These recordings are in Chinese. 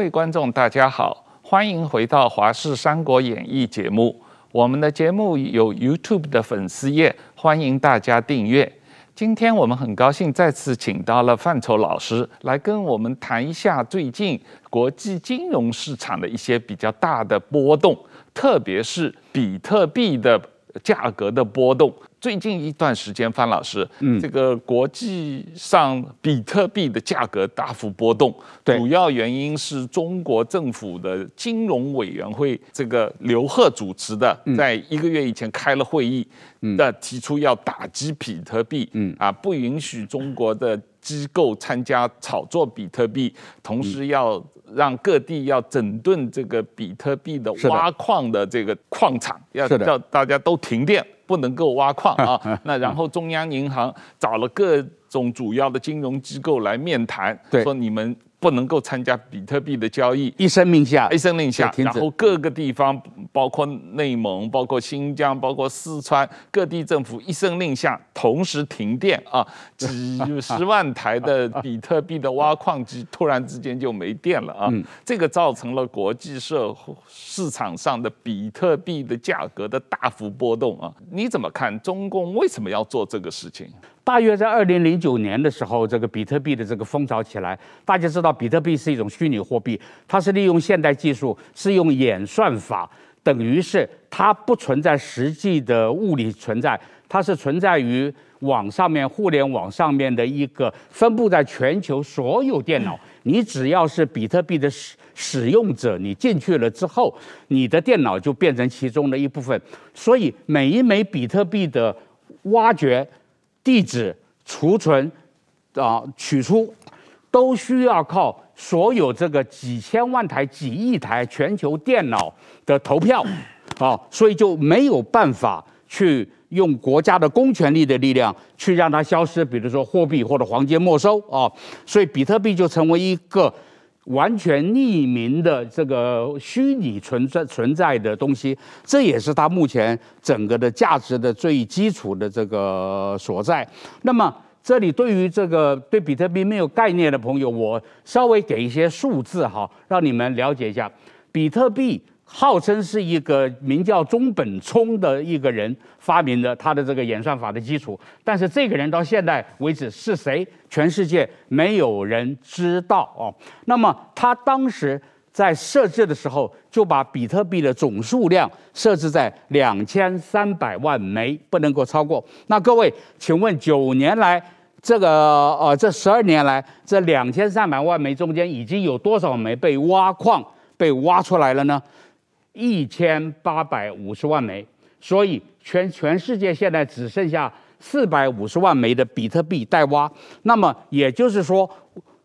各位观众，大家好，欢迎回到《华视三国演义》节目。我们的节目有 YouTube 的粉丝页，欢迎大家订阅。今天我们很高兴再次请到了范畴老师来跟我们谈一下最近国际金融市场的一些比较大的波动，特别是比特币的价格的波动。最近一段时间，范老师，嗯，这个国际上比特币的价格大幅波动，对，主要原因是中国政府的金融委员会这个刘鹤主持的，在一个月以前开了会议，嗯，的提出要打击比特币，嗯。啊，不允许中国的机构参加炒作比特币，同时要让各地要整顿这个比特币的挖矿的这个矿场，要叫大家都停电。不能够挖矿啊！那然后中央银行找了各种主要的金融机构来面谈，说你们。不能够参加比特币的交易，一声令下，一声令下，然后各个地方，包括内蒙、包括新疆、包括四川各地政府一声令下，同时停电啊，几十万台的比特币的挖矿机突然之间就没电了啊，这个造成了国际社市场上的比特币的价格的大幅波动啊，你怎么看？中共为什么要做这个事情？大约在二零零九年的时候，这个比特币的这个风潮起来，大家知道比特币是一种虚拟货币，它是利用现代技术，是用演算法，等于是它不存在实际的物理存在，它是存在于网上面、互联网上面的一个分布在全球所有电脑，你只要是比特币的使使用者，你进去了之后，你的电脑就变成其中的一部分，所以每一枚比特币的挖掘。地址储存啊，取出都需要靠所有这个几千万台、几亿台全球电脑的投票啊，所以就没有办法去用国家的公权力的力量去让它消失，比如说货币或者黄金没收啊，所以比特币就成为一个。完全匿名的这个虚拟存在存在的东西，这也是它目前整个的价值的最基础的这个所在。那么，这里对于这个对比特币没有概念的朋友，我稍微给一些数字哈，让你们了解一下比特币。号称是一个名叫中本聪的一个人发明的，他的这个演算法的基础。但是这个人到现在为止是谁？全世界没有人知道哦。那么他当时在设置的时候，就把比特币的总数量设置在两千三百万枚，不能够超过。那各位，请问九年来，这个呃，这十二年来，这两千三百万枚中间已经有多少枚被挖矿被挖出来了呢？一千八百五十万枚，所以全全世界现在只剩下四百五十万枚的比特币待挖。那么也就是说，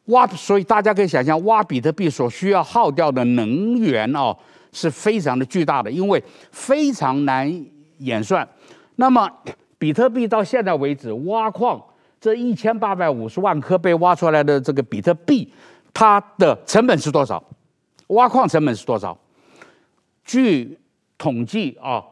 挖，所以大家可以想象，挖比特币所需要耗掉的能源哦，是非常的巨大的，因为非常难演算。那么比特币到现在为止，挖矿这一千八百五十万颗被挖出来的这个比特币，它的成本是多少？挖矿成本是多少？据统计啊，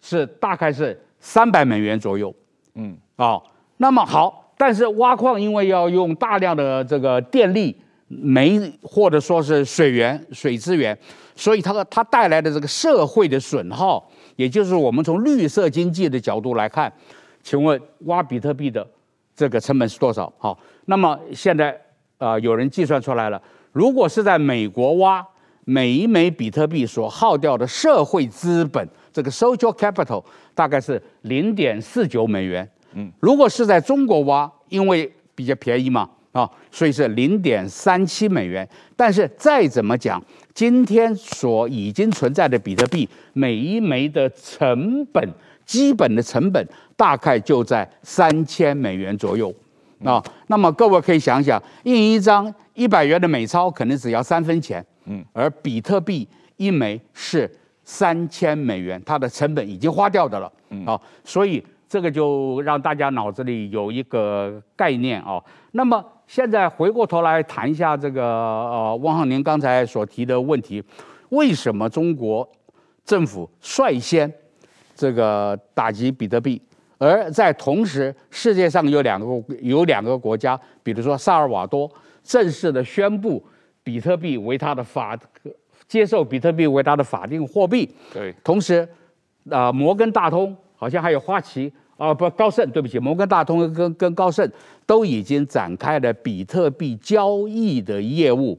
是大概是三百美元左右，嗯，啊，那么好，但是挖矿因为要用大量的这个电力、煤或者说是水源、水资源，所以它它带来的这个社会的损耗，也就是我们从绿色经济的角度来看，请问挖比特币的这个成本是多少？好，那么现在啊，有人计算出来了，如果是在美国挖。每一枚比特币所耗掉的社会资本，这个 social capital 大概是零点四九美元。嗯，如果是在中国挖，因为比较便宜嘛，啊，所以是零点三七美元。但是再怎么讲，今天所已经存在的比特币，每一枚的成本，基本的成本大概就在三千美元左右。啊，那么各位可以想想，印一张一百元的美钞，可能只要三分钱。嗯，而比特币一枚是三千美元，它的成本已经花掉的了。嗯，啊，所以这个就让大家脑子里有一个概念啊。那么现在回过头来谈一下这个呃，汪浩宁刚才所提的问题，为什么中国政府率先这个打击比特币，而在同时世界上有两个有两个国家，比如说萨尔瓦多正式的宣布。比特币为它的法，接受比特币为它的法定货币。对，同时，啊、呃，摩根大通好像还有花旗啊、呃，不，高盛，对不起，摩根大通跟跟高盛都已经展开了比特币交易的业务。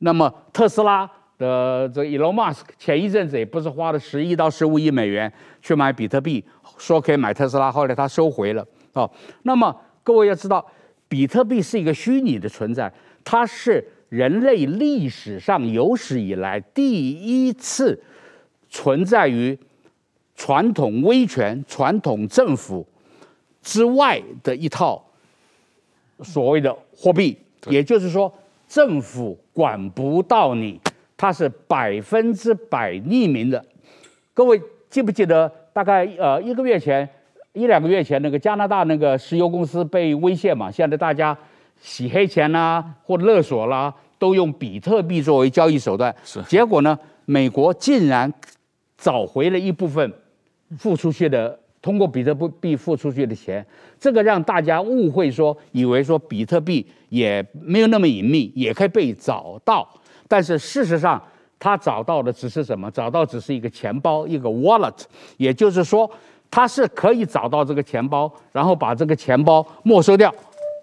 那么特斯拉的这 Elon Musk 前一阵子也不是花了十亿到十五亿美元去买比特币，说可以买特斯拉，后来他收回了。哦，那么各位要知道，比特币是一个虚拟的存在，它是人类历史上有史以来第一次存在于传统威权、传统政府之外的一套所谓的货币，也就是说。政府管不到你，它是百分之百匿名的。各位记不记得，大概呃一个月前、一两个月前，那个加拿大那个石油公司被威胁嘛？现在大家洗黑钱啦、啊，或勒索啦，都用比特币作为交易手段。是。结果呢，美国竟然找回了一部分付出去的。通过比特币付出去的钱，这个让大家误会说，以为说比特币也没有那么隐秘，也可以被找到。但是事实上，他找到的只是什么？找到只是一个钱包，一个 wallet。也就是说，他是可以找到这个钱包，然后把这个钱包没收掉，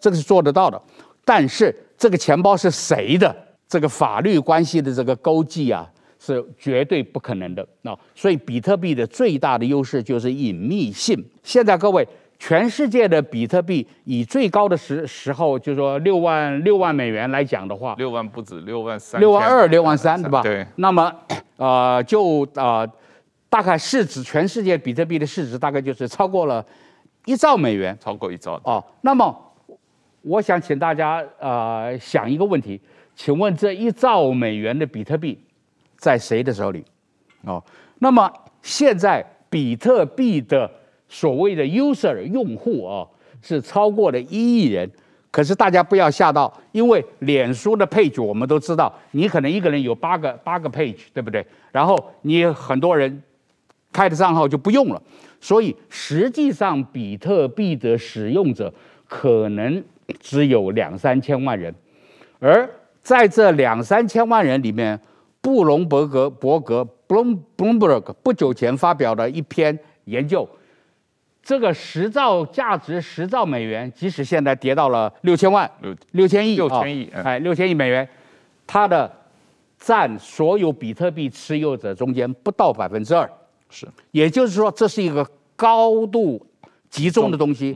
这个是做得到的。但是这个钱包是谁的？这个法律关系的这个勾稽啊。是绝对不可能的，那所以比特币的最大的优势就是隐秘性。现在各位，全世界的比特币以最高的时时候，就是说六万六万美元来讲的话，六万不止，六万三，六万二，六万三，对吧？对。那么，呃，就呃，大概市值，全世界比特币的市值大概就是超过了一兆美元，超过一兆。哦，那么我想请大家呃想一个问题，请问这一兆美元的比特币？在谁的手里？哦，那么现在比特币的所谓的 user 用户啊，是超过了一亿人。可是大家不要吓到，因为脸书的 page 我们都知道，你可能一个人有八个八个 page，对不对？然后你很多人开的账号就不用了，所以实际上比特币的使用者可能只有两三千万人，而在这两三千万人里面。布隆伯格伯格 Bloomberg 不久前发表的一篇研究，这个十兆价值十兆美元，即使现在跌到了六千万六六千亿六千亿哎六千亿美元，它的占所有比特币持有者中间不到百分之二，是，也就是说这是一个高度集中的东西。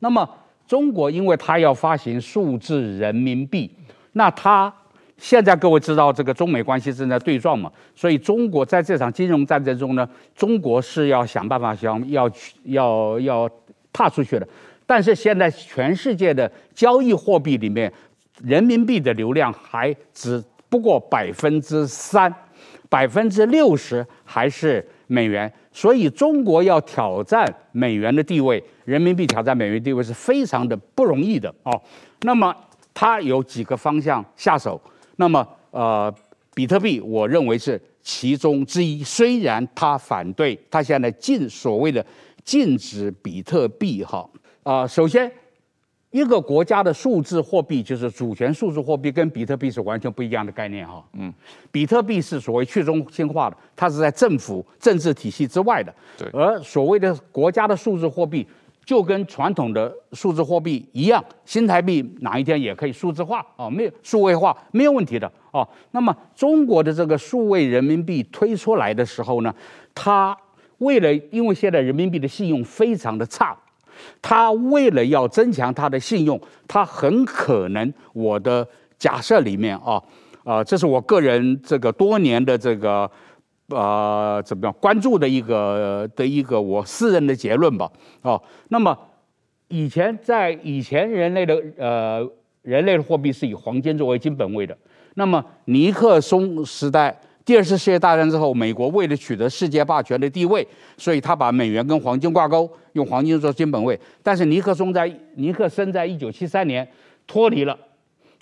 那么中国因为它要发行数字人民币，那它。现在各位知道这个中美关系正在对撞嘛，所以中国在这场金融战争中呢，中国是要想办法想要去要要踏出去的。但是现在全世界的交易货币里面，人民币的流量还只不过百分之三，百分之六十还是美元。所以中国要挑战美元的地位，人民币挑战美元地位是非常的不容易的哦。那么它有几个方向下手。那么，呃，比特币，我认为是其中之一。虽然他反对，他现在禁所谓的禁止比特币，哈，啊，首先，一个国家的数字货币就是主权数字货币，跟比特币是完全不一样的概念，哈。嗯，比特币是所谓去中心化的，它是在政府政治体系之外的。对。而所谓的国家的数字货币。就跟传统的数字货币一样，新台币哪一天也可以数字化啊，没有数位化没有问题的哦。那么中国的这个数位人民币推出来的时候呢，它为了因为现在人民币的信用非常的差，它为了要增强它的信用，它很可能我的假设里面啊啊，这是我个人这个多年的这个。呃，怎么样关注的一个的一个我私人的结论吧？哦，那么以前在以前人类的呃人类的货币是以黄金作为金本位的。那么尼克松时代第二次世界大战之后，美国为了取得世界霸权的地位，所以他把美元跟黄金挂钩，用黄金做金本位。但是尼克松在尼克森在一九七三年脱离了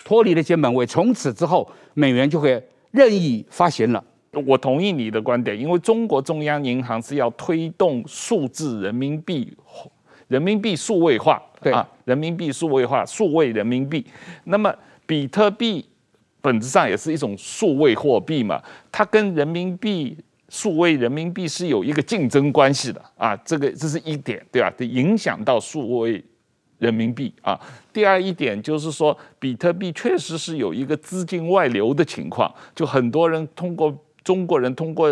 脱离了金本位，从此之后美元就会任意发行了。我同意你的观点，因为中国中央银行是要推动数字人民币，人民币数位化，对啊，人民币数位化，数位人民币。那么比特币本质上也是一种数位货币嘛，它跟人民币数位人民币是有一个竞争关系的啊，这个这是一点，对吧？得影响到数位人民币啊。第二一点就是说，比特币确实是有一个资金外流的情况，就很多人通过中国人通过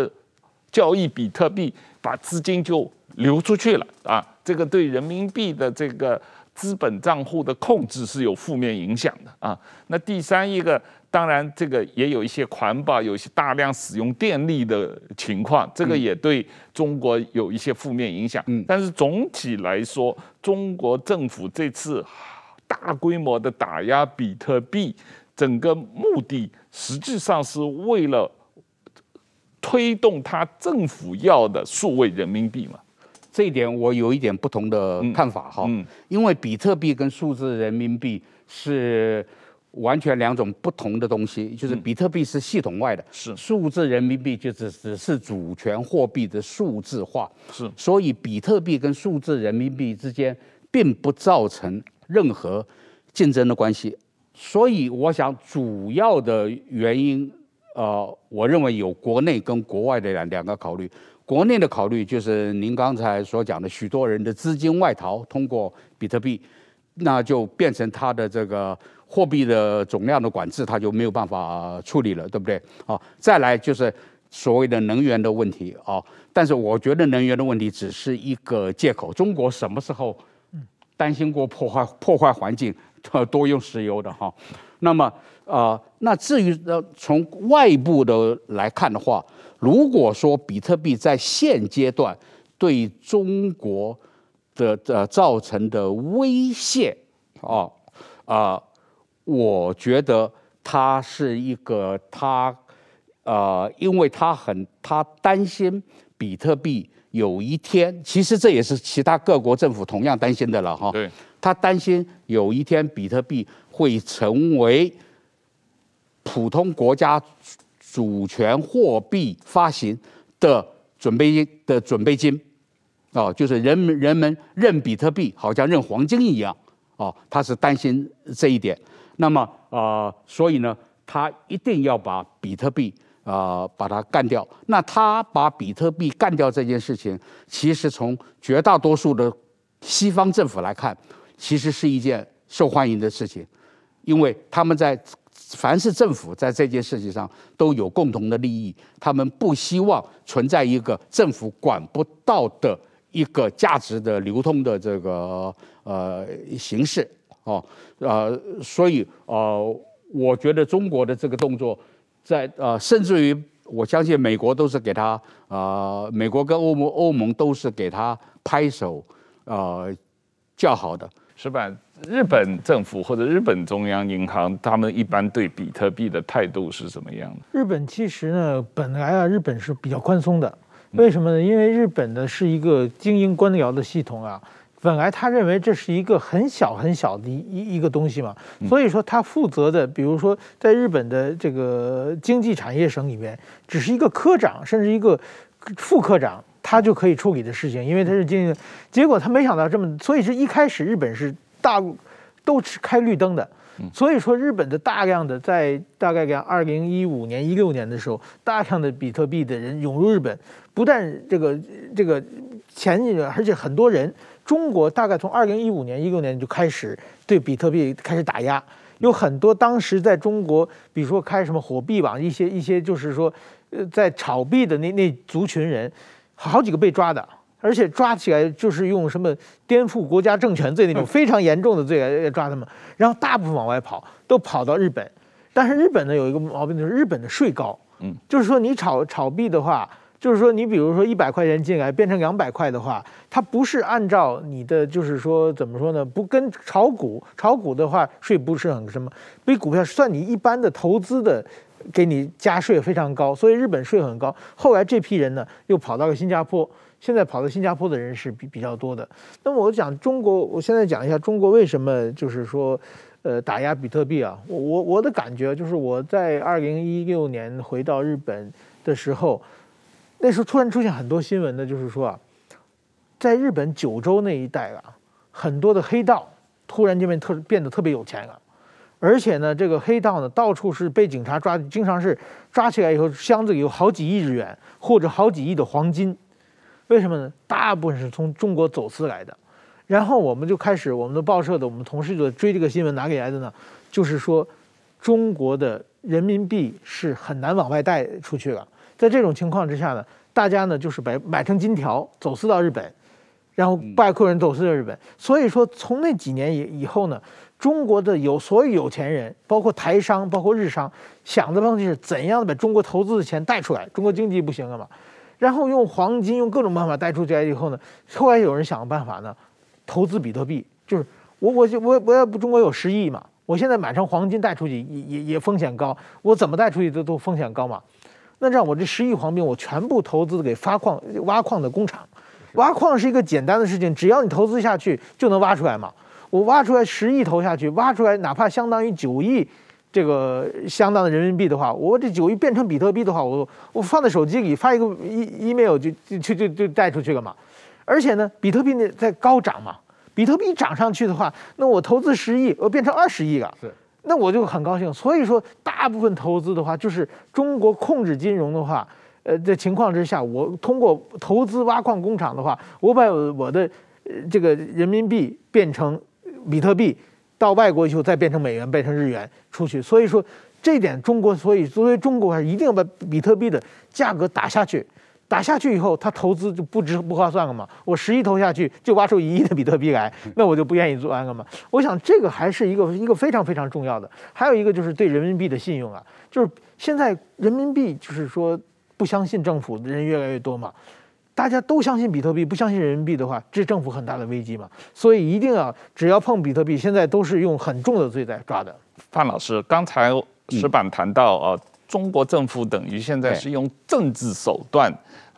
交易比特币，把资金就流出去了啊，这个对人民币的这个。资本账户的控制是有负面影响的啊。那第三一个，当然这个也有一些环保，有一些大量使用电力的情况，这个也对中国有一些负面影响。嗯，但是总体来说，中国政府这次大规模的打压比特币，整个目的实际上是为了推动他政府要的数位人民币嘛。这一点我有一点不同的看法哈，因为比特币跟数字人民币是完全两种不同的东西，就是比特币是系统外的，是。数字人民币就只只是主权货币的数字化，是，所以比特币跟数字人民币之间并不造成任何竞争的关系，所以我想主要的原因，呃，我认为有国内跟国外的两两个考虑。国内的考虑就是您刚才所讲的，许多人的资金外逃，通过比特币，那就变成它的这个货币的总量的管制，它就没有办法处理了，对不对？啊，再来就是所谓的能源的问题啊，但是我觉得能源的问题只是一个借口。中国什么时候担心过破坏破坏环境，多用石油的哈？那么啊，那至于呃从外部的来看的话。如果说比特币在现阶段对中国的呃造成的威胁啊啊，我觉得他是一个他呃，因为他很他担心比特币有一天，其实这也是其他各国政府同样担心的了哈。对，他担心有一天比特币会成为普通国家。主权货币发行的准备金的准备金，哦，就是人们人们认比特币好像认黄金一样，哦，他是担心这一点。那么啊、所以呢，他一定要把比特币啊、把它干掉。那他把比特币干掉这件事情，其实从绝大多数的西方政府来看，其实是一件受欢迎的事情，因为他们在。凡是政府在这件事情上都有共同的利益，他们不希望存在一个政府管不到的一个价值的流通的这个呃形式哦，呃，所以呃，我觉得中国的这个动作在，呃，甚至于我相信美国都是给他、呃，美国跟欧盟欧盟都是给他拍手呃叫好的，是吧？日本政府或者日本中央银行，他们一般对比特币的态度是什么样的？日本其实呢，本来啊，日本是比较宽松的。为什么呢？因为日本呢是一个精英官僚的系统啊，本来他认为这是一个很小很小的一一个东西嘛，所以说他负责的，比如说在日本的这个经济产业省里面，只是一个科长，甚至一个副科长，他就可以处理的事情，因为他是经济。结果他没想到这么，所以是一开始日本是。大陆都是开绿灯的，所以说日本的大量的在大概讲二零一五年一六年的时候，大量的比特币的人涌入日本，不但这个这个前几年，而且很多人，中国大概从二零一五年一六年就开始对比特币开始打压，有很多当时在中国，比如说开什么火币网，一些一些就是说，呃，在炒币的那那族群人，好几个被抓的。而且抓起来就是用什么颠覆国家政权罪那种非常严重的罪来抓他们，然后大部分往外跑，都跑到日本。但是日本呢有一个毛病，就是日本的税高。嗯，就是说你炒炒币的话，就是说你比如说一百块钱进来变成两百块的话，它不是按照你的就是说怎么说呢？不跟炒股，炒股的话税不是很什么，比股票算你一般的投资的，给你加税非常高，所以日本税很高。后来这批人呢又跑到了新加坡。现在跑到新加坡的人是比比较多的。那么我讲中国，我现在讲一下中国为什么就是说，呃，打压比特币啊。我我我的感觉就是我在二零一六年回到日本的时候，那时候突然出现很多新闻呢，就是说啊，在日本九州那一带啊，很多的黑道突然间变特变得特别有钱了，而且呢，这个黑道呢到处是被警察抓，经常是抓起来以后箱子里有好几亿日元或者好几亿的黄金，为什么呢？大部分是从中国走私来的。然后我们就开始，我们的报社的我们同事就追这个新闻，哪里来的呢？就是说，中国的人民币是很难往外带出去了。在这种情况之下呢，大家呢就是买买成金条走私到日本，然后外国人走私到日本。所以说，从那几年以以后呢，中国的有所有有钱人，包括台商，包括日商，想的方式是怎样的把中国投资的钱带出来？中国经济不行了嘛，然后用黄金，用各种办法带出去以后呢，后来有人想个办法呢。投资比特币，就是我我我我要不中国有十亿嘛，我现在买成黄金带出去也也也风险高，我怎么带出去都都风险高嘛。那这样我这十亿黄金我全部投资给发矿挖矿的工厂，挖矿是一个简单的事情，只要你投资下去就能挖出来嘛。我挖出来十亿投下去，挖出来哪怕相当于九亿这个相当的人民币的话，我这九亿变成比特币的话，我我放在手机里发一个 e email 就就就就就带出去了嘛。而且呢，比特币呢在高涨嘛，比特币涨上去的话，那我投资十亿，我变成二十亿了，是，那我就很高兴。所以说，大部分投资的话，就是中国控制金融的话，呃的情况之下，我通过投资挖矿工厂的话，我把我的这个人民币变成比特币，到外国以后再变成美元，变成日元出去。所以说，这一点中国，所以作为中国还是一定要把比特币的价格打下去。打下去以后，他投资就不值不划算了嘛。我十亿投下去，就挖出一亿的比特币来，那我就不愿意做了嘛。我想这个还是一个一个非常非常重要的。还有一个就是对人民币的信用啊，就是现在人民币就是说不相信政府的人越来越多嘛。大家都相信比特币，不相信人民币的话，这是政府很大的危机嘛。所以一定要只要碰比特币，现在都是用很重的罪在抓的。范老师，刚才石板谈到啊。嗯中国政府等于现在是用政治手段，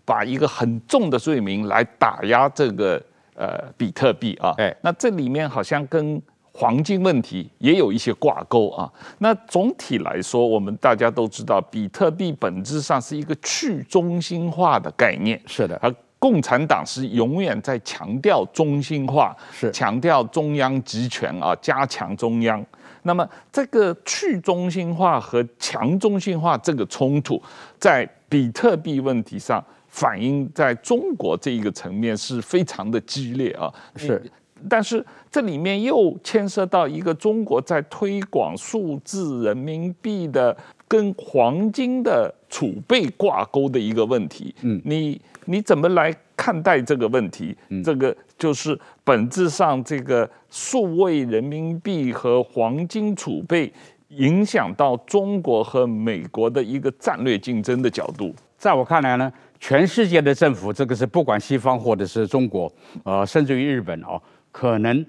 把一个很重的罪名来打压这个呃比特币啊。哎，那这里面好像跟黄金问题也有一些挂钩啊。那总体来说，我们大家都知道，比特币本质上是一个去中心化的概念。是的，而共产党是永远在强调中心化，是强调中央集权啊，加强中央。那么，这个去中心化和强中心化这个冲突，在比特币问题上反映在中国这一个层面是非常的激烈啊。是，但是这里面又牵涉到一个中国在推广数字人民币的跟黄金的储备挂钩的一个问题。嗯，你你怎么来看待这个问题？这个就是本质上这个。数位人民币和黄金储备影响到中国和美国的一个战略竞争的角度，在我看来呢，全世界的政府，这个是不管西方或者是中国，呃，甚至于日本哦，可能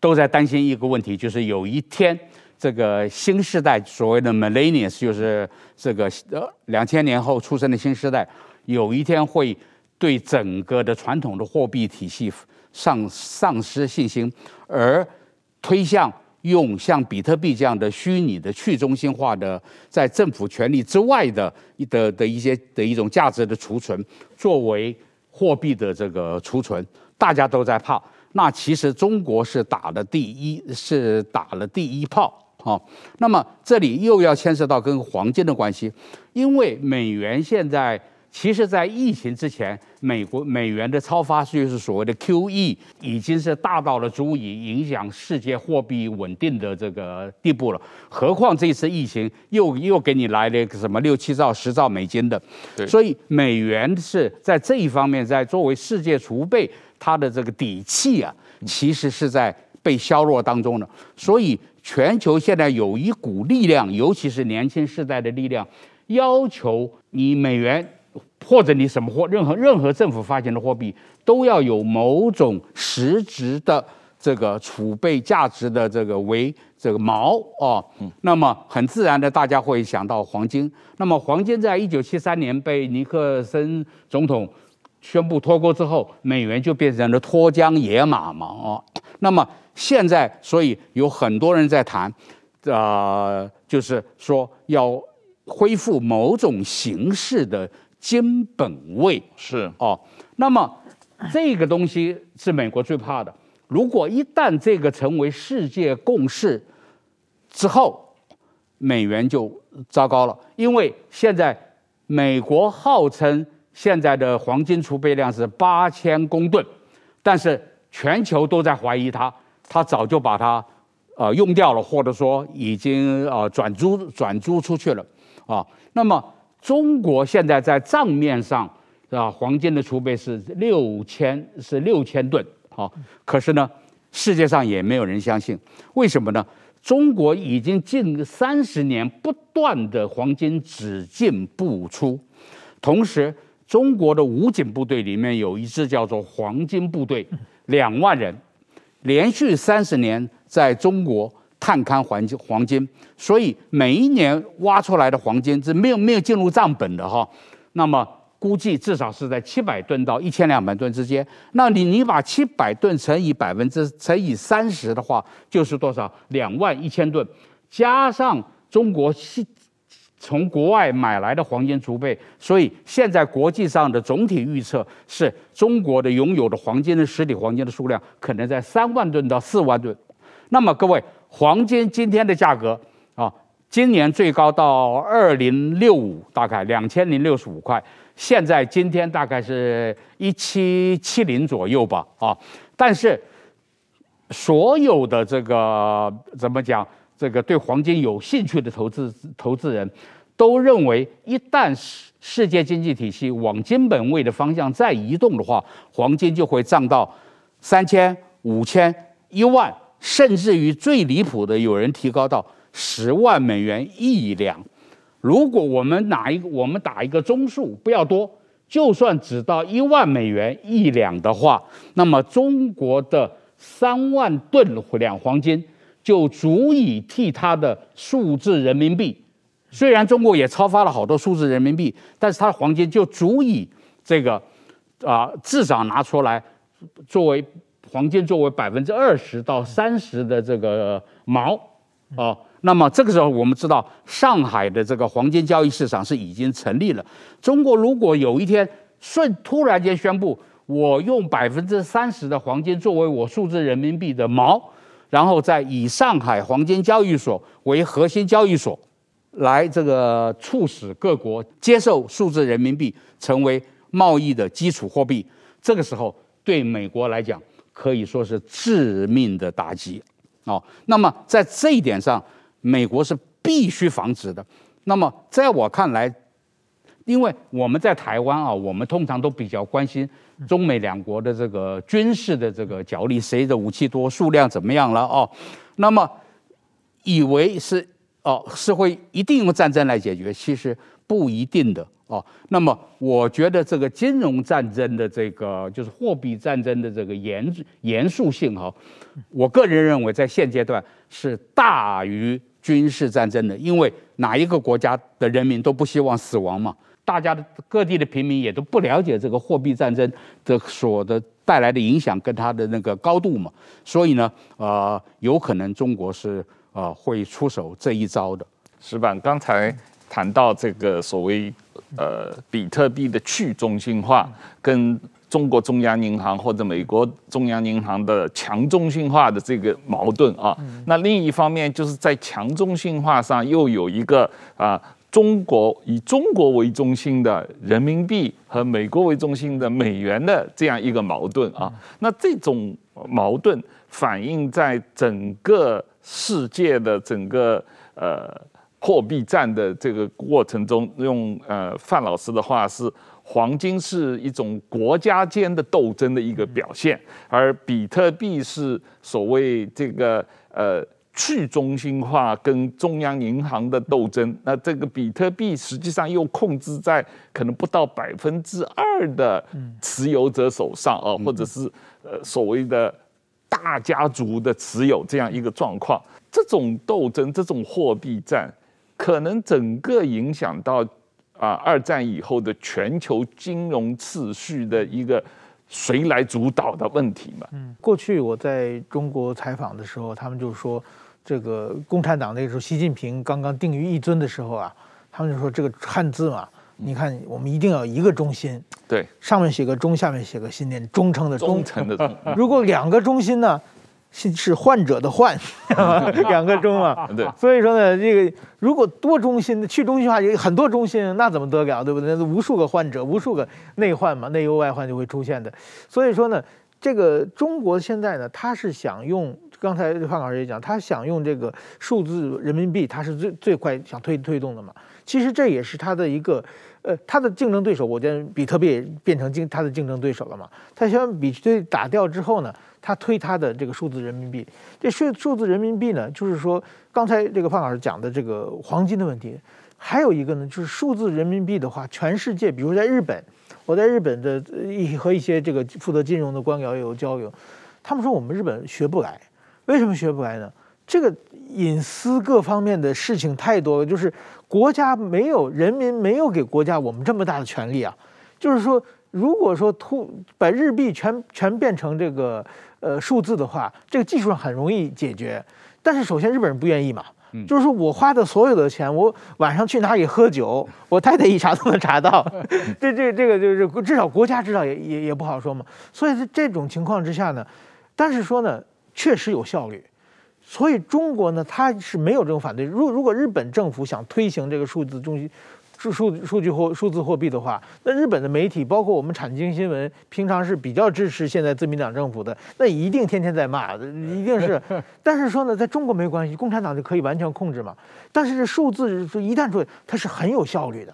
都在担心一个问题，就是有一天这个新时代所谓的 millennials，就是这个呃两千年后出生的新时代，有一天会对整个的传统的货币体系。丧丧失信心，而推向用像比特币这样的虚拟的去中心化的，在政府权力之外的的的一些的一种价值的储存，作为货币的这个储存，大家都在怕。那其实中国是打了第一，是打了第一炮。好，那么这里又要牵涉到跟黄金的关系，因为美元现在。其实，在疫情之前，美国美元的超发就是所谓的 QE，已经是大到了足以影响世界货币稳定的这个地步了。何况这次疫情又又给你来了一个什么六七兆、十兆美金的，对所以美元是在这一方面，在作为世界储备它的这个底气啊，其实是在被削弱当中的。所以，全球现在有一股力量，尤其是年轻世代的力量，要求你美元。或者你什么货，任何任何政府发行的货币都要有某种实质的这个储备价值的这个为这个锚哦，那么很自然的大家会想到黄金。那么黄金在一九七三年被尼克森总统宣布脱钩之后，美元就变成了脱缰野马嘛哦。那么现在，所以有很多人在谈，呃，就是说要恢复某种形式的。金本位是哦，那么这个东西是美国最怕的。如果一旦这个成为世界共识，之后，美元就糟糕了，因为现在美国号称现在的黄金储备量是八千公吨，但是全球都在怀疑它，它早就把它呃用掉了，或者说已经呃转租转租出去了啊。那么中国现在在账面上啊，黄金的储备是六千是六千吨，好，可是呢，世界上也没有人相信，为什么呢？中国已经近三十年不断的黄金只进不出，同时中国的武警部队里面有一支叫做黄金部队，两万人，连续三十年在中国探勘黄金黄金，所以每一年挖出来的黄金是没有没有进入账本的哈，那么。估计至少是在七百吨到一千两百吨之间。那你你把七百吨乘以百分之乘以三十的话，就是多少？两万一千吨，加上中国从国外买来的黄金储备，所以现在国际上的总体预测是中国的拥有的黄金的实体黄金的数量可能在三万吨到四万吨。那么各位，黄金今天的价格啊，今年最高到二零六五，大概两千零六十五块。现在今天大概是一七七零左右吧，啊，但是所有的这个怎么讲，这个对黄金有兴趣的投资投资人，都认为一旦世世界经济体系往金本位的方向再移动的话，黄金就会涨到三千、五千、一万，甚至于最离谱的，有人提高到十万美元一两。如果我们拿一个，我们打一个中数，不要多，就算只到一万美元一两的话，那么中国的三万吨两黄金就足以替它的数字人民币。虽然中国也超发了好多数字人民币，但是它的黄金就足以这个啊、至少拿出来作为黄金作为百分之二十到三十的这个毛啊。那么这个时候，我们知道上海的这个黄金交易市场是已经成立了。中国如果有一天顺突然间宣布，我用百分之三十的黄金作为我数字人民币的毛，然后再以上海黄金交易所为核心交易所，来这个促使各国接受数字人民币成为贸易的基础货币，这个时候对美国来讲可以说是致命的打击。哦，那么在这一点上。美国是必须防止的。那么，在我看来，因为我们在台湾啊，我们通常都比较关心中美两国的这个军事的这个角力，谁的武器多，数量怎么样了哦。那么，以为是哦是会一定用战争来解决，其实不一定的哦。那么，我觉得这个金融战争的这个就是货币战争的这个严严肃性哈，我个人认为在现阶段是大于。军事战争的，因为哪一个国家的人民都不希望死亡嘛，大家的各地的平民也都不了解这个货币战争的所的带来的影响跟它的那个高度嘛，所以呢，呃，有可能中国是呃会出手这一招的。石板刚才谈到这个所谓呃比特币的去中心化跟。中国中央银行或者美国中央银行的强中心化的这个矛盾啊，那另一方面就是在强中心化上又有一个啊，中国以中国为中心的人民币和美国为中心的美元的这样一个矛盾啊，那这种矛盾反映在整个世界的整个呃货币战的这个过程中，用呃范老师的话是。黄金是一种国家间的斗争的一个表现，而比特币是所谓这个呃去中心化跟中央银行的斗争。那这个比特币实际上又控制在可能不到百分之二的持有者手上啊，或者是呃所谓的大家族的持有这样一个状况。这种斗争，这种货币战，可能整个影响到。啊，二战以后的全球金融秩序的一个谁来主导的问题嘛？嗯，过去我在中国采访的时候，他们就说，这个共产党那个时候，习近平刚刚定于一尊的时候啊，他们就说这个汉字嘛，你看我们一定要一个中心，对，上面写个忠，下面写个心，念忠诚的忠，忠诚的忠。如果两个中心呢，是是患者的患，两个中嘛。对。所以说呢，这个如果多中心的去中心化，有很多中心，那怎么得了，对不对？那无数个患者，无数个内患嘛，内忧外患就会出现的。所以说呢，这个中国现在呢，他是想用，刚才范老师也讲，他想用这个数字人民币，他是最最快想推推动的嘛。其实这也是他的一个。呃，他的竞争对手，我觉得比特币变成竞他的竞争对手了嘛。他先比特币打掉之后呢，他推他的这个数字人民币。这数数字人民币呢，就是说刚才这个范老师讲的这个黄金的问题，还有一个呢，就是数字人民币的话，全世界，比如在日本，我在日本的一和一些这个负责金融的官僚有交流，他们说我们日本学不来，为什么学不来呢？这个隐私各方面的事情太多了，就是国家没有人民没有给国家我们这么大的权利啊。就是说，如果说突把日币全全变成这个呃数字的话，这个技术上很容易解决。但是首先日本人不愿意嘛，就是说我花的所有的钱，我晚上去哪里喝酒，我太太一查都能查到。这这这个就是至少国家知道也也也不好说嘛。所以在这种情况之下呢，但是说呢，确实有效率。所以中国呢，它是没有这种反对。如如果日本政府想推行这个数字中心、数数数据货、数字货币的话，那日本的媒体，包括我们产经新闻，平常是比较支持现在自民党政府的，那一定天天在骂，一定是。但是说呢，在中国没关系，共产党就可以完全控制嘛。但是这数字一旦出来，它是很有效率的。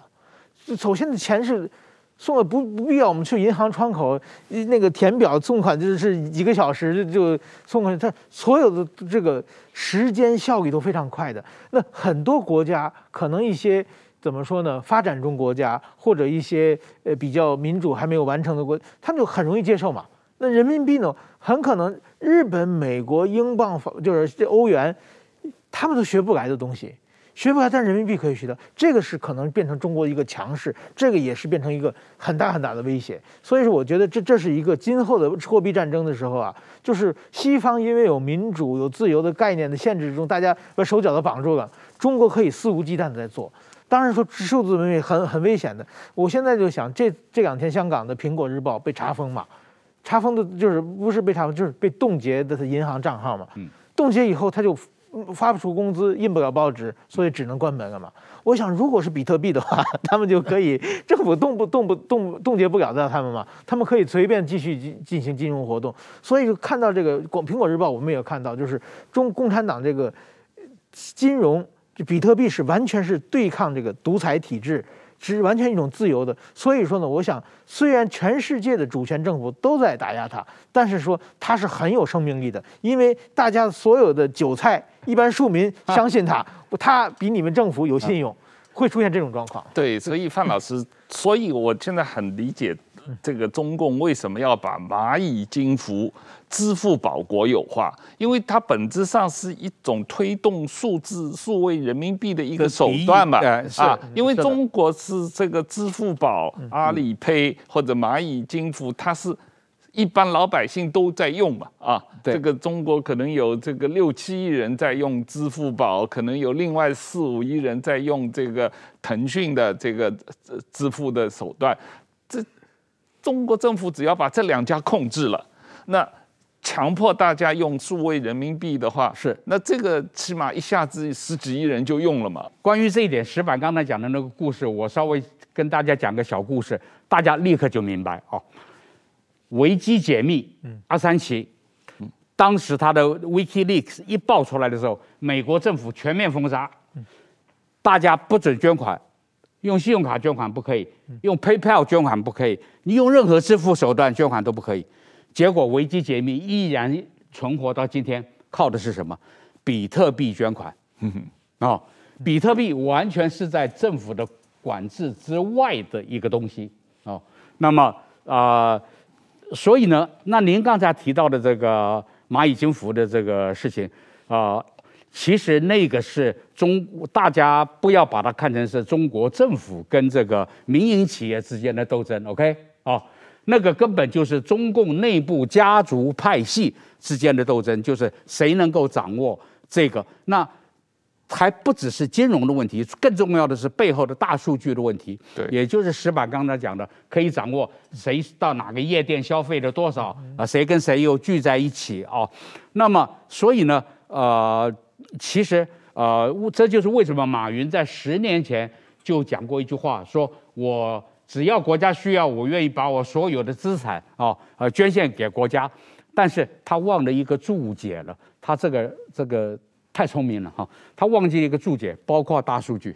首先的钱是。送了不不必要，我们去银行窗口那个填表送款就是几个小时就送过去，它所有的这个时间效率都非常快的。那很多国家可能一些怎么说呢？发展中国家或者一些呃比较民主还没有完成的国，他们就很容易接受嘛。那人民币呢？很可能日本、美国、英镑就是这欧元，他们都学不来的东西。学不来，但人民币可以学的，这个是可能变成中国一个强势，这个也是变成一个很大很大的威胁。所以说，我觉得这这是一个今后的货币战争的时候啊，就是西方因为有民主、有自由的概念的限制中，大家把手脚都绑住了，中国可以肆无忌惮的在做。当然说数字文明很很危险的，我现在就想，这这两天香港的《苹果日报》被查封嘛，查封的就是不是被查封，就是被冻结的银行账号嘛，冻结以后他就。发不出工资，印不了报纸，所以只能关门了嘛。我想，如果是比特币的话，他们就可以政府动不动不动冻结不了的他们嘛，他们可以随便继续进进行金融活动。所以看到这个《广苹果日报》，我们也看到，就是中共产党这个金融，比特币是完全是对抗这个独裁体制。是完全一种自由的，所以说呢，我想虽然全世界的主权政府都在打压它，但是说它是很有生命力的，因为大家所有的韭菜、一般庶民相信它，它比你们政府有信用，会出现这种状况。对，所以范老师，所以我现在很理解。这个中共为什么要把蚂蚁金服、支付宝国有化？因为它本质上是一种推动数字、数位人民币的一个手段嘛。啊，因为中国是这个支付宝、阿里 Pay 或者蚂蚁金服，它是一般老百姓都在用嘛。啊，这个中国可能有这个六七亿人在用支付宝，可能有另外四五亿人在用这个腾讯的这个支付的手段。中国政府只要把这两家控制了，那强迫大家用数位人民币的话，是那这个起码一下子十几亿人就用了嘛。关于这一点，石板刚才讲的那个故事，我稍微跟大家讲个小故事，大家立刻就明白哦。维基解密，阿三奇，当时他的 WikiLeaks 一爆出来的时候，美国政府全面封杀，大家不准捐款。用信用卡捐款不可以，用 PayPal 捐款不可以，你用任何支付手段捐款都不可以。结果危机解密依然存活到今天，靠的是什么？比特币捐款。啊、哦，比特币完全是在政府的管制之外的一个东西。哦，那么啊、呃，所以呢，那您刚才提到的这个蚂蚁金服的这个事情啊。呃其实那个是中，大家不要把它看成是中国政府跟这个民营企业之间的斗争，OK？哦，那个根本就是中共内部家族派系之间的斗争，就是谁能够掌握这个。那还不只是金融的问题，更重要的是背后的大数据的问题。对，也就是石板刚才讲的，可以掌握谁到哪个夜店消费了多少啊，谁跟谁又聚在一起啊。那么，所以呢，呃，其实呃，这就是为什么马云在十年前就讲过一句话，说我只要国家需要，我愿意把我所有的资产啊呃捐献给国家。但是他忘了一个注解了，他这个这个。太聪明了哈，他忘记一个注解，包括大数据，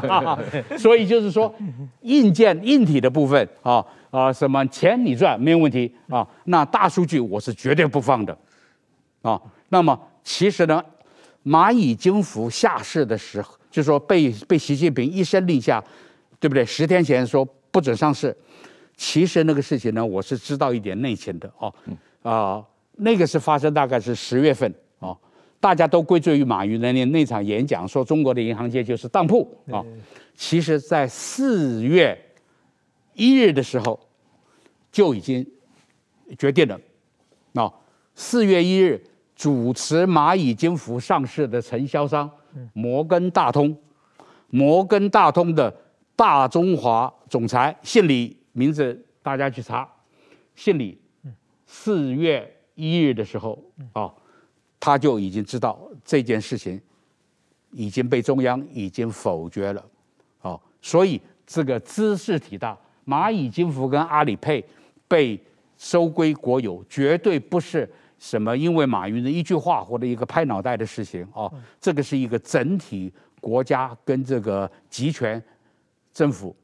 所以就是说，硬件硬体的部分啊啊，什么钱你赚没有问题啊，那大数据我是绝对不放的啊。那么其实呢，蚂蚁金服下市的时候，就是说被被习近平一声令下，对不对？十天前说不准上市，其实那个事情呢，我是知道一点内情的哦啊，那个是发生大概是十月份。大家都归罪于马云的那那场演讲，说中国的银行界就是当铺啊。其实，在四月一日的时候就已经决定了。啊，四月一日主持蚂蚁金服上市的承销商摩根大通，摩根大通的大中华总裁姓李，名字大家去查，姓李。四月一日的时候啊。他就已经知道这件事情已经被中央已经否决了，哦，所以这个兹事体大，蚂蚁金服跟阿里 Pay 被收归国有，绝对不是什么因为马云的一句话或者一个拍脑袋的事情哦，这个是一个整体国家跟这个集权政府，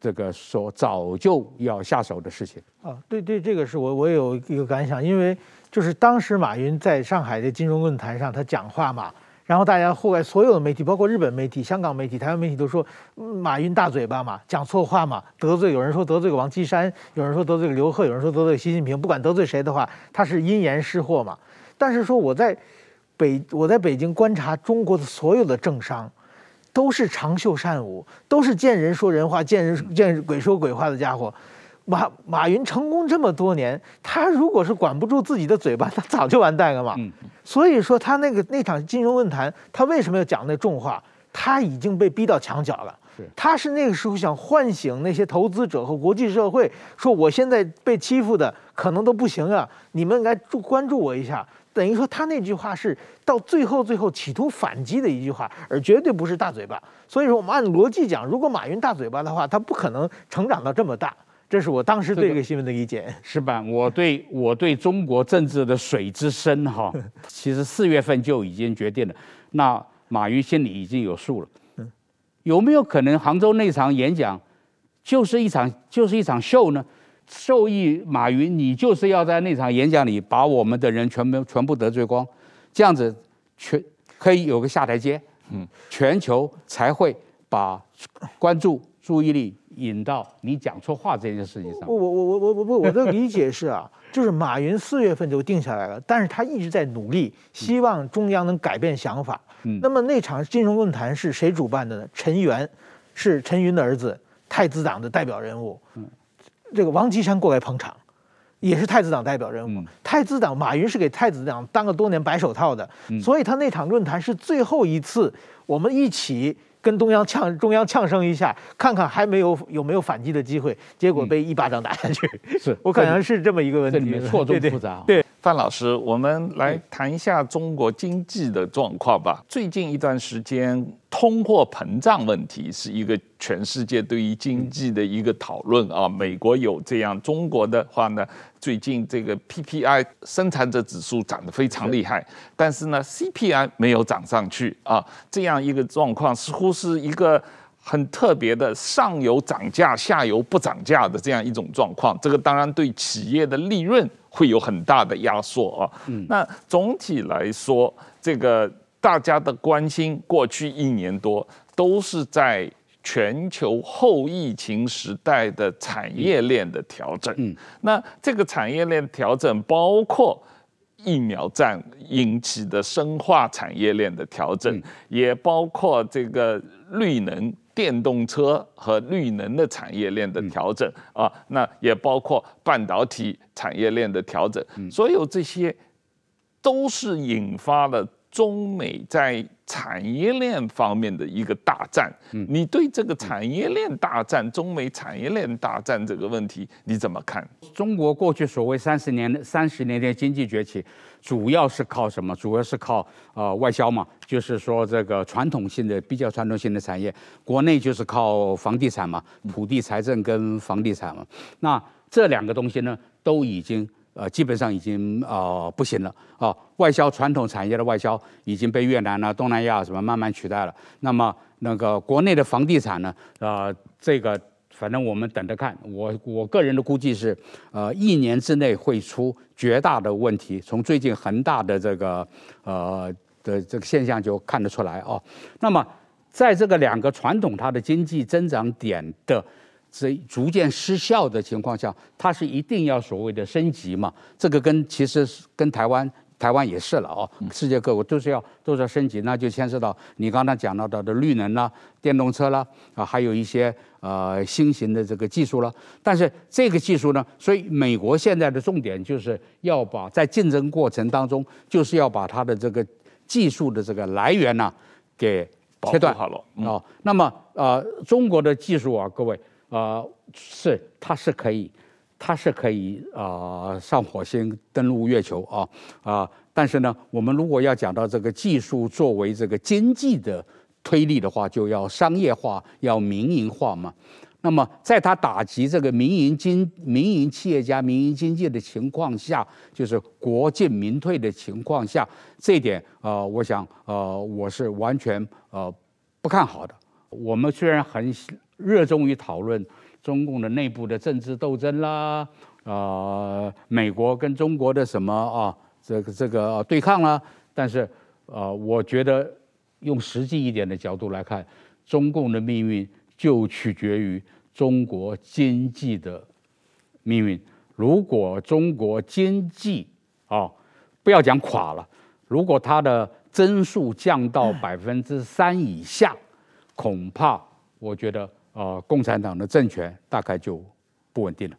这个说早就要下手的事情。啊，对对，这个是我我有一个感想，因为。就是当时马云在上海的金融论坛上，他讲话嘛，然后大家后来所有的媒体，包括日本媒体、香港媒体、台湾媒体都说，马云大嘴巴嘛，讲错话嘛，得罪有人说得罪王岐山，有人说得罪刘鹤，有人说得罪习近平，不管得罪谁的话，他是因言失货嘛。但是说我在北我在北京观察中国的所有的政商，都是长袖善舞，都是见人说人话，见人见鬼说鬼话的家伙。马马云成功这么多年，他如果是管不住自己的嘴巴，他早就完蛋了嘛。嗯、所以说他那个那场金融论坛，他为什么要讲那重话？他已经被逼到墙角了。是他是那个时候想唤醒那些投资者和国际社会，说我现在被欺负的可能都不行啊，你们来关注我一下。等于说他那句话是到最后最后企图反击的一句话，而绝对不是大嘴巴。所以说我们按逻辑讲，如果马云大嘴巴的话，他不可能成长到这么大。这是我当时对这个新闻的理解。是吧，我对我对中国政治的水之深哈，其实四月份就已经决定了。那马云心里已经有数了。有没有可能杭州那场演讲就是一场就是一场秀呢？受益马云，你就是要在那场演讲里把我们的人全部全部得罪光，这样子全可以有个下台阶。嗯，全球才会把关注注意力。引到你讲错话这件事情上。我我我我我我的理解是啊，就是马云四月份就定下来了，但是他一直在努力，希望中央能改变想法。那么那场金融论坛是谁主办的呢？陈元是陈云的儿子，太子党的代表人物。这个王岐山过来捧场，也是太子党代表人物。太子党马云是给太子党当了多年白手套的，所以他那场论坛是最后一次我们一起。跟中央呛中央呛声一下，看看还没有有没有反击的机会，结果被一巴掌打下去。嗯、是我可能是这么一个问题，错综复杂。对，范老师，我们来谈一下中国经济的状况吧。最近一段时间，通货膨胀问题是一个全世界对于经济的一个讨论啊。美国有这样，中国的话呢？最近这个 PPI 生产者指数涨得非常厉害，但是呢 CPI 没有涨上去啊，这样一个状况似乎是一个很特别的上游涨价，下游不涨价的这样一种状况。这个当然对企业的利润会有很大的压缩啊。那总体来说，这个大家的关心过去一年多都是在。全球后疫情时代的产业链的调整，嗯，那这个产业链调整包括疫苗战引起的生化产业链的调整，也包括这个绿能电动车和绿能的产业链的调整啊，那也包括半导体产业链的调整，所有这些都是引发了。中美在产业链方面的一个大战。嗯，你对这个产业链大战、中美产业链大战这个问题你怎么看？中国过去所谓三十年、三十年的经济崛起，主要是靠什么？主要是靠呃外销嘛，就是说这个传统性的、比较传统性的产业，国内就是靠房地产嘛，土地财政跟房地产嘛。那这两个东西呢，都已经。呃，基本上已经呃不行了啊、呃，外销传统产业的外销已经被越南啊、东南亚什么慢慢取代了。那么那个国内的房地产呢，呃，这个反正我们等着看。我我个人的估计是，呃，一年之内会出绝大的问题。从最近恒大的这个呃的这个现象就看得出来哦。那么在这个两个传统它的经济增长点的。这逐渐失效的情况下，它是一定要所谓的升级嘛？这个跟其实跟台湾，台湾也是了哦。世界各国都是要都是要升级，那就牵涉到你刚才讲到的的绿能啦、电动车啦啊，还有一些呃新型的这个技术了。但是这个技术呢，所以美国现在的重点就是要把在竞争过程当中，就是要把它的这个技术的这个来源呢、啊、给切断好了哦。那么呃，中国的技术啊，各位。啊、呃，是，它是可以，它是可以啊、上火星、登陆月球啊啊、但是呢，我们如果要讲到这个技术作为这个经济的推力的话，就要商业化，要民营化嘛。那么，在它打击这个民营经、民营企业家、民营经济的情况下，就是国进民退的情况下，这一点啊、我想呃，我是完全呃不看好的。我们虽然很。热衷于讨论中共的内部的政治斗争啦，呃，美国跟中国的什么啊，这个这个对抗啦，但是呃，我觉得用实际一点的角度来看，中共的命运就取决于中国经济的命运。如果中国经济啊，不要讲垮了，如果它的增速降到百分之三以下，恐怕我觉得。呃，共产党的政权大概就不稳定了。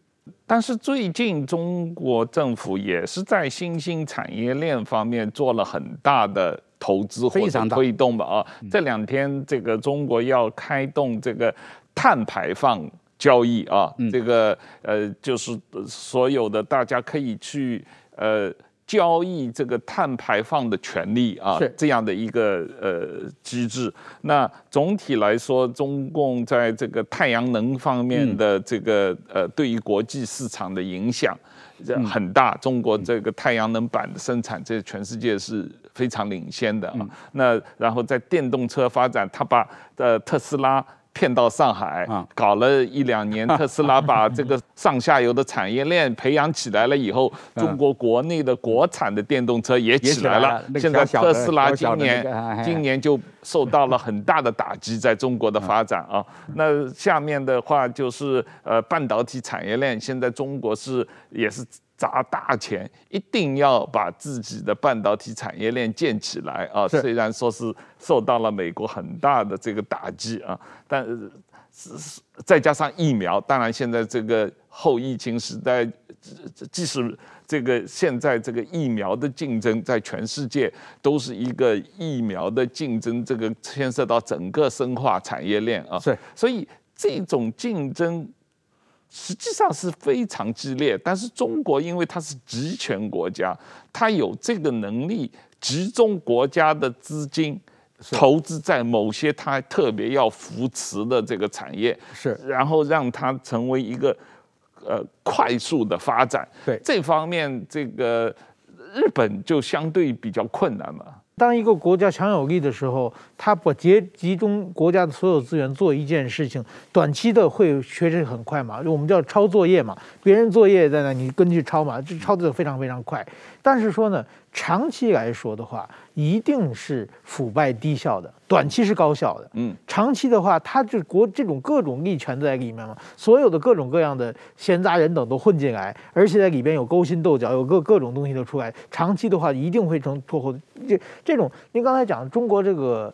但是最近中国政府也是在新兴产业链方面做了很大的投资或者推动吧？啊，这两天这个中国要开动这个碳排放交易啊，这个呃，就是所有的大家可以去呃。交易这个碳排放的权利啊，这样的一个呃机制。那总体来说，中共在这个太阳能方面的这个呃，对于国际市场的影响很大。中国这个太阳能板的生产，在全世界是非常领先的啊。那然后在电动车发展，他把呃特斯拉。骗到上海，搞了一两年，特斯拉把这个上下游的产业链培养起来了以后，中国国内的国产的电动车也起来了。现在特斯拉今年今年就受到了很大的打击，在中国的发展啊。那下面的话就是呃半导体产业链，现在中国是也是。砸大钱，一定要把自己的半导体产业链建起来啊！虽然说是受到了美国很大的这个打击啊，但是是再加上疫苗，当然现在这个后疫情时代，即使这个现在这个疫苗的竞争，在全世界都是一个疫苗的竞争，这个牵涉到整个生化产业链啊。是，所以这种竞争。实际上是非常激烈，但是中国因为它是集权国家，它有这个能力集中国家的资金，投资在某些它特别要扶持的这个产业，是，然后让它成为一个呃快速的发展。对这方面，这个日本就相对比较困难嘛。当一个国家强有力的时候，他把集集中国家的所有资源做一件事情，短期的会确实很快嘛，我们叫抄作业嘛，别人作业在那，你根据抄嘛，这抄的非常非常快。但是说呢，长期来说的话，一定是腐败低效的。短期是高效的，嗯，长期的话，它这国这种各种利权在里面嘛，所有的各种各样的闲杂人等都混进来，而且在里边有勾心斗角，有各各种东西都出来。长期的话，一定会成拖后。这这种，您刚才讲中国这个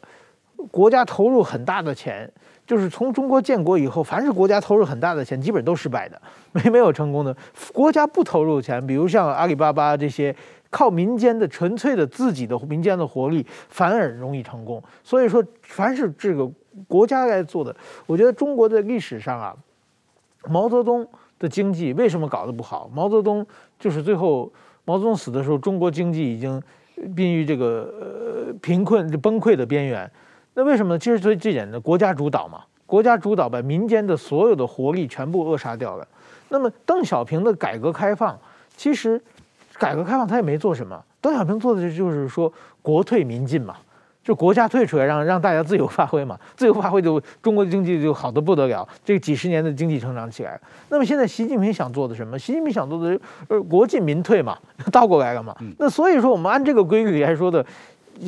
国家投入很大的钱，就是从中国建国以后，凡是国家投入很大的钱，基本都失败的，没 没有成功的。国家不投入钱，比如像阿里巴巴这些。靠民间的纯粹的自己的民间的活力，反而容易成功。所以说，凡是这个国家该做的，我觉得中国的历史上啊，毛泽东的经济为什么搞得不好？毛泽东就是最后毛泽东死的时候，中国经济已经濒于这个呃贫困崩溃的边缘。那为什么呢？其实最最简单的，国家主导嘛，国家主导把民间的所有的活力全部扼杀掉了。那么邓小平的改革开放，其实。改革开放他也没做什么，邓小平做的就是说国退民进嘛，就国家退出来让，让让大家自由发挥嘛，自由发挥就中国的经济就好得不得了，这个几十年的经济成长起来。那么现在习近平想做的什么？习近平想做的呃国进民退嘛，倒过来了嘛。那所以说我们按这个规律来说的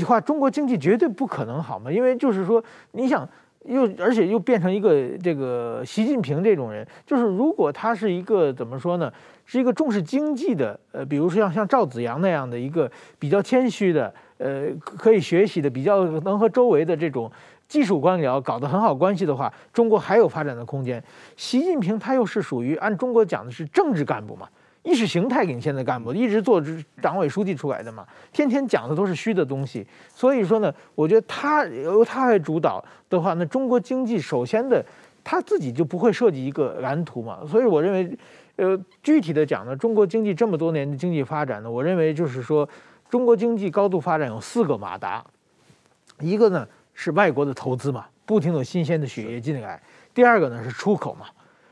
话，中国经济绝对不可能好嘛，因为就是说你想又而且又变成一个这个习近平这种人，就是如果他是一个怎么说呢？是一个重视经济的，呃，比如说像像赵子阳那样的一个比较谦虚的，呃，可以学习的，比较能和周围的这种技术官僚搞得很好关系的话，中国还有发展的空间。习近平他又是属于按中国讲的是政治干部嘛，意识形态领先的干部，一直做党委书记出来的嘛，天天讲的都是虚的东西。所以说呢，我觉得他由他来主导的话，那中国经济首先的他自己就不会设计一个蓝图嘛。所以我认为。呃，具体的讲呢，中国经济这么多年的经济发展呢，我认为就是说，中国经济高度发展有四个马达，一个呢是外国的投资嘛，不停有新鲜的血液进来；第二个呢是出口嘛，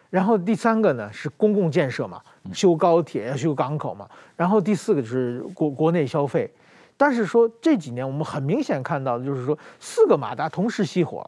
然后第三个呢是公共建设嘛，修高铁、修港口嘛，然后第四个就是国国内消费。但是说这几年我们很明显看到的就是说，四个马达同时熄火。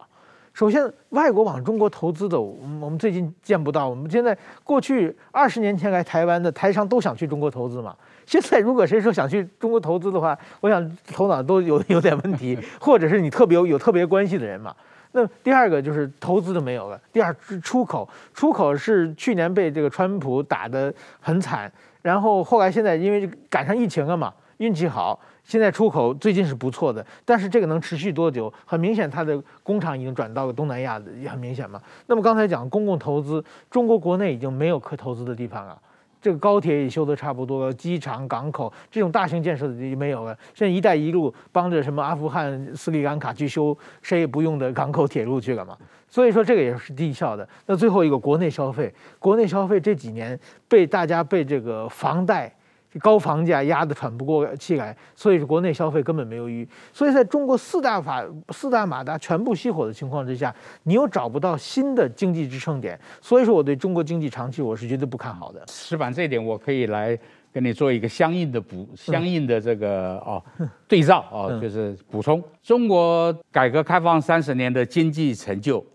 首先，外国往中国投资的，我们我们最近见不到。我们现在过去二十年前来台湾的台商都想去中国投资嘛。现在如果谁说想去中国投资的话，我想头脑都有有点问题，或者是你特别有有特别关系的人嘛。那第二个就是投资都没有了。第二是出口，出口是去年被这个川普打得很惨，然后后来现在因为赶上疫情了嘛，运气好。现在出口最近是不错的，但是这个能持续多久？很明显，它的工厂已经转到了东南亚，也很明显嘛。那么刚才讲公共投资，中国国内已经没有可投资的地方了。这个高铁也修的差不多了，机场、港口这种大型建设的就没有了。现在“一带一路”帮着什么阿富汗、斯里兰卡去修谁也不用的港口、铁路去了嘛。所以说这个也是低效的。那最后一个国内消费，国内消费这几年被大家被这个房贷。高房价压得喘不过气来，所以是国内消费根本没有余。所以在中国四大法四大马达全部熄火的情况之下，你又找不到新的经济支撑点。所以说，我对中国经济长期我是绝对不看好的。石板，这一点我可以来跟你做一个相应的补，相应的这个 哦对照哦，就是补充。中国改革开放三十年的经济成就，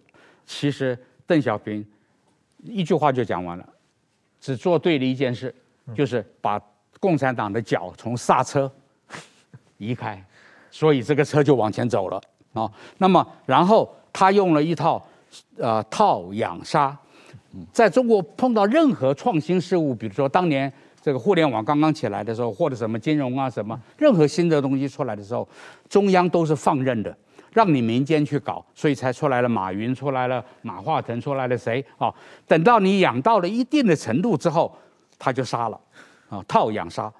其实邓小平一句话就讲完了，只做对了一件事，就是把。共产党的脚从刹车 移开，所以这个车就往前走了啊。那么，然后他用了一套呃套养杀，在中国碰到任何创新事物，比如说当年这个互联网刚刚起来的时候，或者什么金融啊什么，任何新的东西出来的时候，中央都是放任的，让你民间去搞，所以才出来了马云，出来了马化腾，出来了谁啊？等到你养到了一定的程度之后，他就杀了。啊，套养杀。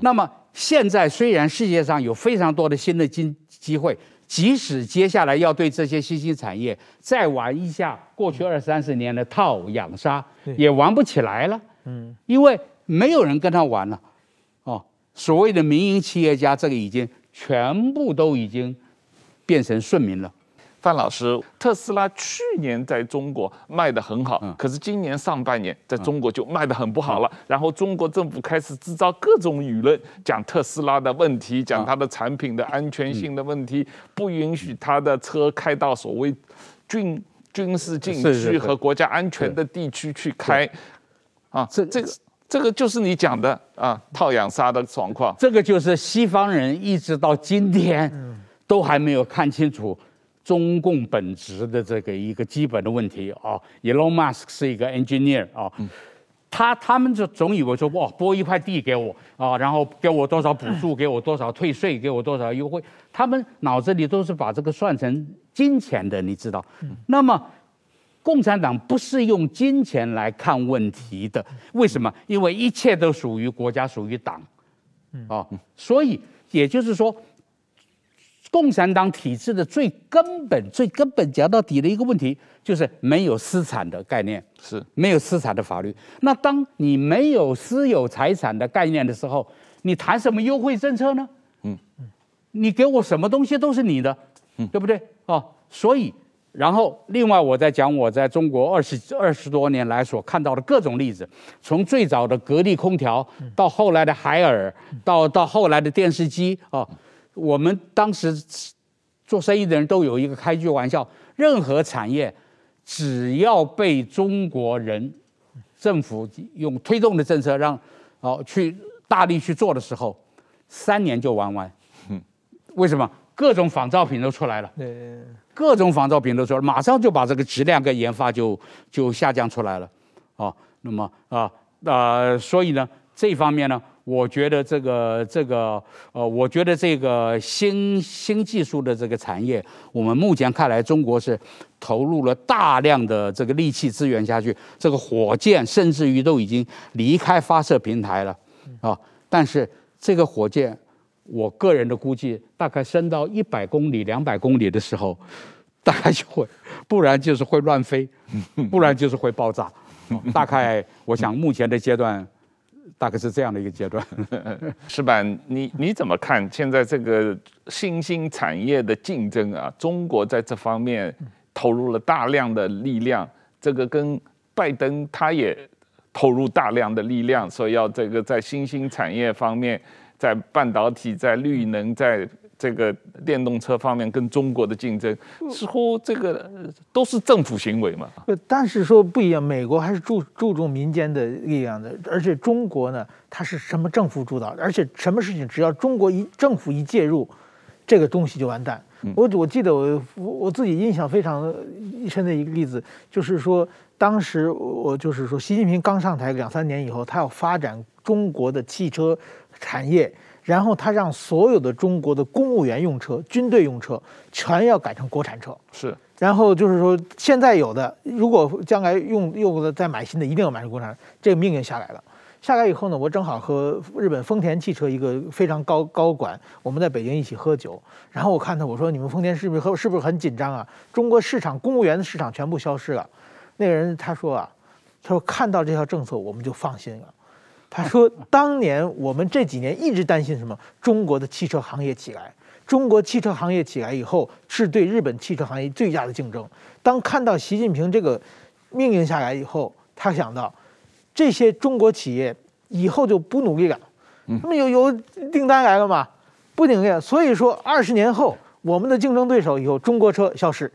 那么现在虽然世界上有非常多的新的机机会，即使接下来要对这些新兴产业再玩一下过去二三十年的套养杀，也玩不起来了。嗯，因为没有人跟他玩了。哦，所谓的民营企业家，这个已经全部都已经变成顺民了。范老师，特斯拉去年在中国卖得很好，嗯、可是今年上半年在中国就卖得很不好了。嗯、然后中国政府开始制造各种舆论，讲特斯拉的问题，讲它的产品的安全性的问题，嗯、不允许它的车开到所谓军军事禁区和国家安全的地区去开。啊，这这个这个就是你讲的啊，套养杀的状况。这个就是西方人一直到今天都还没有看清楚。中共本质的这个一个基本的问题啊，Elon Musk 是一个 engineer 啊，他他们就总以为说哇，拨一块地给我啊，然后给我多少补助，给我多少退税，给我多少优惠，他们脑子里都是把这个算成金钱的，你知道？那么共产党不是用金钱来看问题的，为什么？因为一切都属于国家，属于党，啊，所以也就是说，共产党体制的最根本、最根本讲到底的一个问题，就是没有私产的概念，是没有私产的法律。那当你没有私有财产的概念的时候，你谈什么优惠政策呢？嗯，你给我什么东西都是你的，嗯，对不对？哦，所以。然后，另外我在讲我在中国二十二十多年来所看到的各种例子，从最早的格力空调，到后来的海尔，到到后来的电视机啊，我们当时做生意的人都有一个开句玩笑：任何产业只要被中国人政府用推动的政策让哦去大力去做的时候，三年就玩完。为什么？各种仿造品都出来了。对。各种仿造品都出来，马上就把这个质量跟研发就就下降出来了，啊，那么啊啊、呃，所以呢，这方面呢，我觉得这个这个呃，我觉得这个新新技术的这个产业，我们目前看来，中国是投入了大量的这个力气资源下去，这个火箭甚至于都已经离开发射平台了，啊，但是这个火箭。我个人的估计，大概升到一百公里、两百公里的时候，大概就会，不然就是会乱飞，不然就是会爆炸。大概我想目前的阶段，大概是这样的一个阶段。石板，你你怎么看现在这个新兴产业的竞争啊？中国在这方面投入了大量的力量，这个跟拜登他也投入大量的力量，说要这个在新兴产业方面。在半导体、在绿能、在这个电动车方面跟中国的竞争，似乎这个都是政府行为嘛？但是说不一样，美国还是注注重民间的力量的，而且中国呢，它是什么政府主导？而且什么事情只要中国一政府一介入，这个东西就完蛋。我我记得我我自己印象非常深的一个例子，就是说当时我就是说习近平刚上台两三年以后，他要发展中国的汽车。产业，然后他让所有的中国的公务员用车、军队用车全要改成国产车。是，然后就是说，现在有的，如果将来用用的再买新的，一定要买成国产。这个命令下来了，下来以后呢，我正好和日本丰田汽车一个非常高高管，我们在北京一起喝酒，然后我看他，我说你们丰田是不是是不是很紧张啊？中国市场公务员的市场全部消失了。那个人他说啊，他说看到这条政策我们就放心了。他说：“当年我们这几年一直担心什么？中国的汽车行业起来，中国汽车行业起来以后，是对日本汽车行业最大的竞争。当看到习近平这个命令下来以后，他想到这些中国企业以后就不努力了。那么有有订单来了嘛？不努力了。所以说，二十年后我们的竞争对手以后中国车消失。”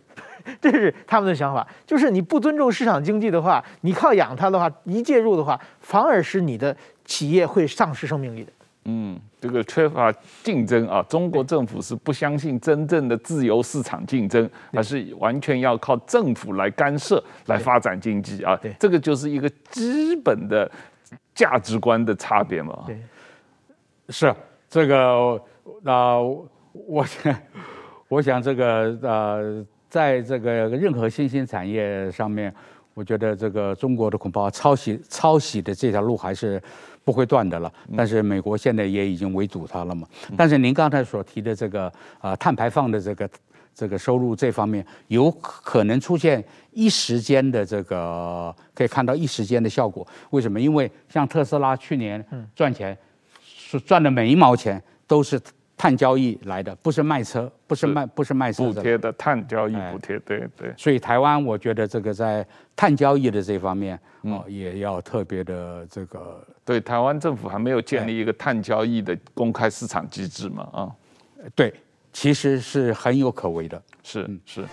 这是他们的想法，就是你不尊重市场经济的话，你靠养它的话，一介入的话，反而使你的企业会丧失生命力的。嗯，这个缺乏竞争啊，中国政府是不相信真正的自由市场竞争，而是完全要靠政府来干涉来发展经济啊。对，这个就是一个基本的价值观的差别嘛。对，是这个那、呃、我想，我想这个呃。在这个任何新兴产业上面，我觉得这个中国的恐怕抄袭抄袭的这条路还是不会断的了。但是美国现在也已经围堵它了嘛。但是您刚才所提的这个啊碳排放的这个这个收入这方面，有可能出现一时间的这个可以看到一时间的效果。为什么？因为像特斯拉去年赚钱是赚的每一毛钱都是。碳交易来的不是卖车，不是卖，不是卖车。补贴的碳交易补贴，对对。所以台湾，我觉得这个在碳交易的这方面，哦，也要特别的这个。对，台湾政府还没有建立一个碳交易的公开市场机制嘛？啊，对，其实是很有可为的。是是。是